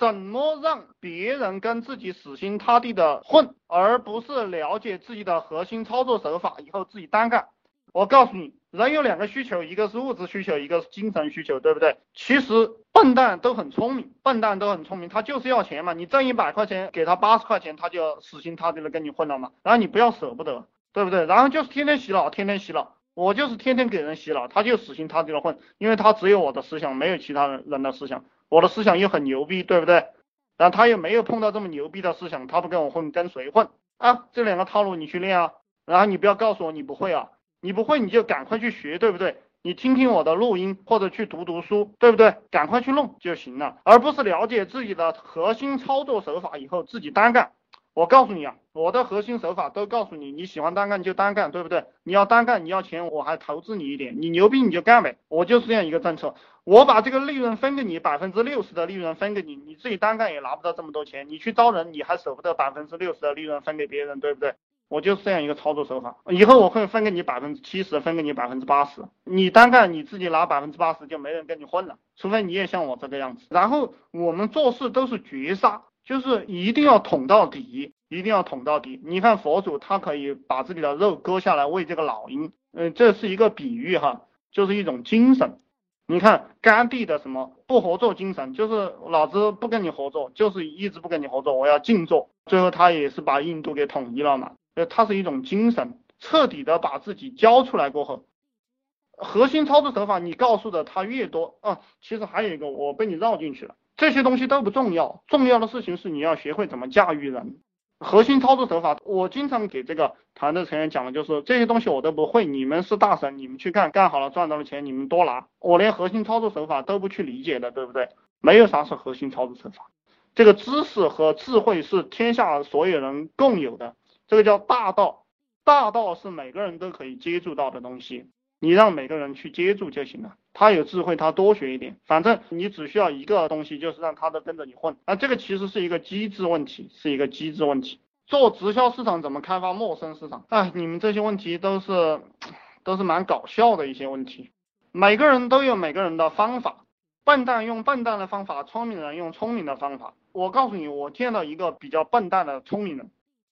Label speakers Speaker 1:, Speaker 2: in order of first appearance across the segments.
Speaker 1: 怎么让别人跟自己死心塌地的混，而不是了解自己的核心操作手法以后自己单干？我告诉你，人有两个需求，一个是物质需求，一个是精神需求，对不对？其实笨蛋都很聪明，笨蛋都很聪明，他就是要钱嘛。你挣一百块钱，给他八十块钱，他就死心塌地的跟你混了嘛。然后你不要舍不得，对不对？然后就是天天洗脑，天天洗脑。我就是天天给人洗脑，他就死心塌地的混，因为他只有我的思想，没有其他人的思想。我的思想又很牛逼，对不对？然后他又没有碰到这么牛逼的思想，他不跟我混，跟谁混啊？这两个套路你去练啊，然后你不要告诉我你不会啊，你不会你就赶快去学，对不对？你听听我的录音或者去读读书，对不对？赶快去弄就行了，而不是了解自己的核心操作手法以后自己单干。我告诉你啊，我的核心手法都告诉你，你喜欢单干就单干，对不对？你要单干，你要钱，我还投资你一点，你牛逼你就干呗，我就是这样一个政策。我把这个利润分给你，百分之六十的利润分给你，你自己单干也拿不到这么多钱，你去招人，你还舍不得百分之六十的利润分给别人，对不对？我就是这样一个操作手法。以后我会分给你百分之七十，分给你百分之八十，你单干你自己拿百分之八十，就没人跟你混了，除非你也像我这个样子。然后我们做事都是绝杀。就是一定要捅到底，一定要捅到底。你看佛祖他可以把自己的肉割下来喂这个老鹰，嗯，这是一个比喻哈，就是一种精神。你看甘地的什么不合作精神，就是老子不跟你合作，就是一直不跟你合作，我要静坐。最后他也是把印度给统一了嘛，呃，他是一种精神，彻底的把自己交出来过后，核心操作手法你告诉的他越多啊，其实还有一个我被你绕进去了。这些东西都不重要，重要的事情是你要学会怎么驾驭人。核心操作手法，我经常给这个团队成员讲的就是这些东西我都不会，你们是大神，你们去干，干好了赚到了钱你们多拿，我连核心操作手法都不去理解的，对不对？没有啥是核心操作手法，这个知识和智慧是天下所有人共有的，这个叫大道，大道是每个人都可以接触到的东西。你让每个人去接住就行了，他有智慧，他多学一点，反正你只需要一个东西，就是让他都跟着你混。啊，这个其实是一个机制问题，是一个机制问题。做直销市场怎么开发陌生市场？哎，你们这些问题都是都是蛮搞笑的一些问题。每个人都有每个人的方法，笨蛋用笨蛋的方法，聪明人用聪明的方法。我告诉你，我见到一个比较笨蛋的聪明人。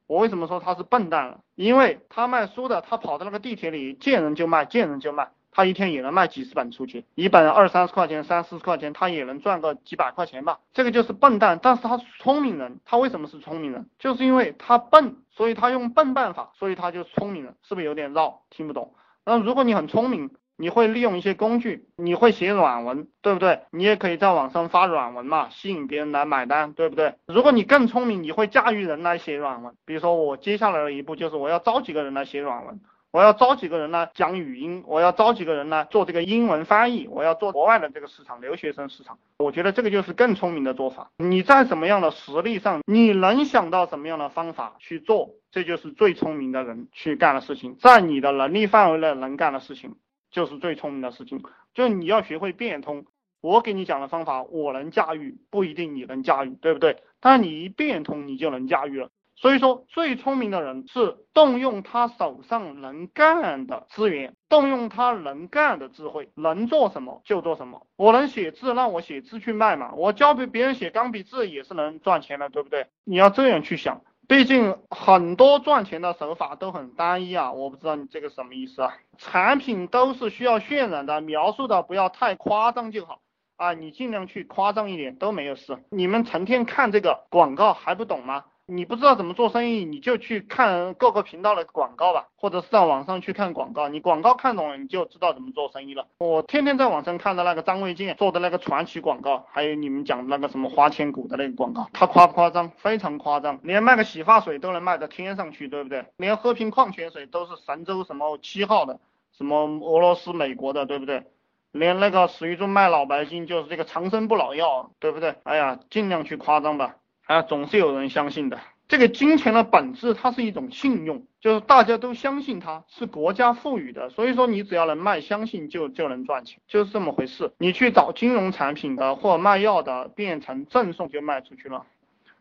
Speaker 1: 我为什么说他是笨蛋？因为他卖书的，他跑到那个地铁里见人就卖，见人就卖，他一天也能卖几十本出去，一本二三十块钱、三四十块钱，他也能赚个几百块钱吧。这个就是笨蛋，但是他聪明人。他为什么是聪明人？就是因为他笨，所以他用笨办法，所以他就聪明人，是不是有点绕？听不懂？那如果你很聪明。你会利用一些工具，你会写软文，对不对？你也可以在网上发软文嘛，吸引别人来买单，对不对？如果你更聪明，你会驾驭人来写软文。比如说我接下来的一步就是我要招几个人来写软文，我要招几个人来讲语音，我要招几个人来做这个英文翻译，我要做国外的这个市场，留学生市场。我觉得这个就是更聪明的做法。你在什么样的实力上，你能想到什么样的方法去做，这就是最聪明的人去干的事情，在你的能力范围内能干的事情。就是最聪明的事情，就你要学会变通。我给你讲的方法，我能驾驭，不一定你能驾驭，对不对？但你一变通，你就能驾驭了。所以说，最聪明的人是动用他手上能干的资源，动用他能干的智慧，能做什么就做什么。我能写字，让我写字去卖嘛。我教给别人写钢笔字也是能赚钱的，对不对？你要这样去想。毕竟很多赚钱的手法都很单一啊，我不知道你这个什么意思啊？产品都是需要渲染的，描述的不要太夸张就好啊，你尽量去夸张一点都没有事。你们成天看这个广告还不懂吗？你不知道怎么做生意，你就去看各个频道的广告吧，或者是在网上去看广告。你广告看懂了，你就知道怎么做生意了。我天天在网上看到那个张卫健做的那个传奇广告，还有你们讲的那个什么花千骨的那个广告，他夸不夸张？非常夸张，连卖个洗发水都能卖到天上去，对不对？连喝瓶矿泉水都是神州什么七号的，什么俄罗斯、美国的，对不对？连那个史玉柱卖脑白金就是这个长生不老药，对不对？哎呀，尽量去夸张吧。啊，总是有人相信的。这个金钱的本质，它是一种信用，就是大家都相信它是国家赋予的，所以说你只要能卖相信，就就能赚钱，就是这么回事。你去找金融产品的或卖药的，变成赠送就卖出去了。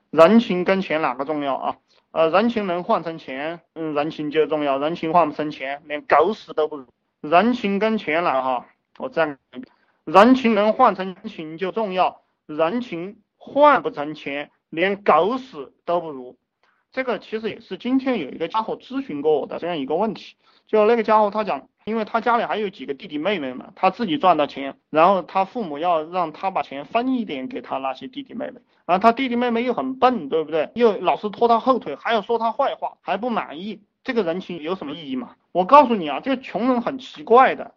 Speaker 1: 人情跟钱哪个重要啊？呃，人情能换成钱，嗯，人情就重要，人情换不成钱，连狗屎都不如。人情跟钱来哈，我这样，人情能换成情就重要，人情。换不成钱，连狗屎都不如。这个其实也是今天有一个家伙咨询过我的这样一个问题，就那个家伙他讲，因为他家里还有几个弟弟妹妹嘛，他自己赚的钱，然后他父母要让他把钱分一点给他那些弟弟妹妹，然后他弟弟妹妹又很笨，对不对？又老是拖他后腿，还要说他坏话，还不满意。这个人情有什么意义吗？我告诉你啊，这个穷人很奇怪的，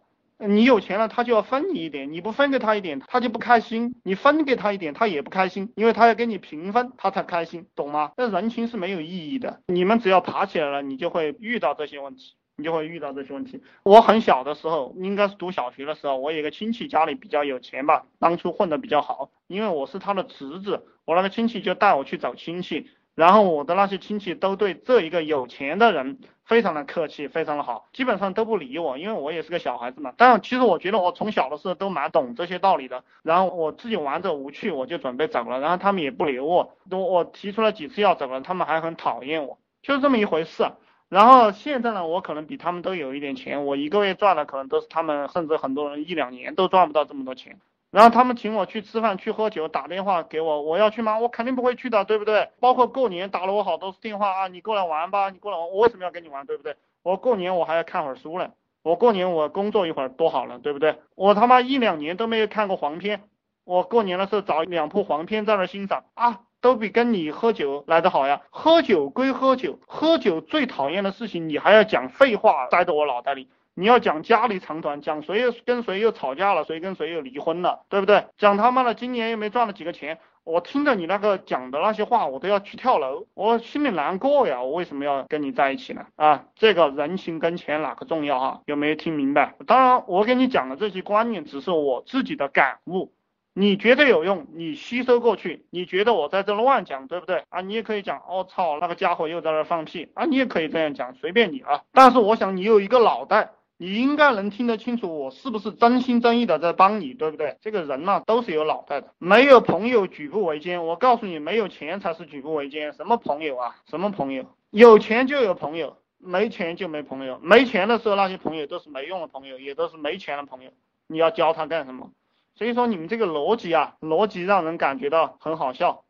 Speaker 1: 你有钱了他就要分你一点，你不分给他一点他就不开心，你分给他一点他也不开心，因为他要跟你平分他才开心，懂吗？那人情是没有意义的，你们只要爬起来了，你就会遇到这些问题，你就会遇到这些问题。我很小的时候，应该是读小学的时候，我有个亲戚家里比较有钱吧，当初混得比较好，因为我是他的侄子，我那个亲戚就带我去找亲戚。然后我的那些亲戚都对这一个有钱的人非常的客气，非常的好，基本上都不理我，因为我也是个小孩子嘛。但其实我觉得我从小的时候都蛮懂这些道理的。然后我自己玩着无趣，我就准备走了，然后他们也不留我。我我提出了几次要走了，他们还很讨厌我，就是这么一回事。然后现在呢，我可能比他们都有一点钱，我一个月赚的可能都是他们甚至很多人一两年都赚不到这么多钱。然后他们请我去吃饭、去喝酒、打电话给我，我要去吗？我肯定不会去的，对不对？包括过年打了我好多次电话啊，你过来玩吧，你过来玩，我为什么要跟你玩，对不对？我过年我还要看会儿书嘞，我过年我工作一会儿多好了，对不对？我他妈一两年都没有看过黄片，我过年的时候找两部黄片在那欣赏啊，都比跟你喝酒来的好呀。喝酒归喝酒，喝酒最讨厌的事情，你还要讲废话塞到我脑袋里。你要讲家里长短，讲谁又跟谁又吵架了，谁跟谁又离婚了，对不对？讲他妈的今年又没赚了几个钱，我听着你那个讲的那些话，我都要去跳楼，我心里难过呀。我为什么要跟你在一起呢？啊，这个人情跟钱哪个重要啊？有没有听明白？当然，我给你讲的这些观念只是我自己的感悟，你觉得有用，你吸收过去，你觉得我在这乱讲，对不对？啊，你也可以讲，我操，那个家伙又在那放屁啊，你也可以这样讲，随便你啊。但是我想你有一个脑袋。你应该能听得清楚，我是不是真心真意的在帮你，对不对？这个人嘛，都是有脑袋的。没有朋友举步维艰，我告诉你，没有钱才是举步维艰。什么朋友啊？什么朋友？有钱就有朋友，没钱就没朋友。没钱的时候，那些朋友都是没用的朋友，也都是没钱的朋友。你要教他干什么？所以说，你们这个逻辑啊，逻辑让人感觉到很好笑。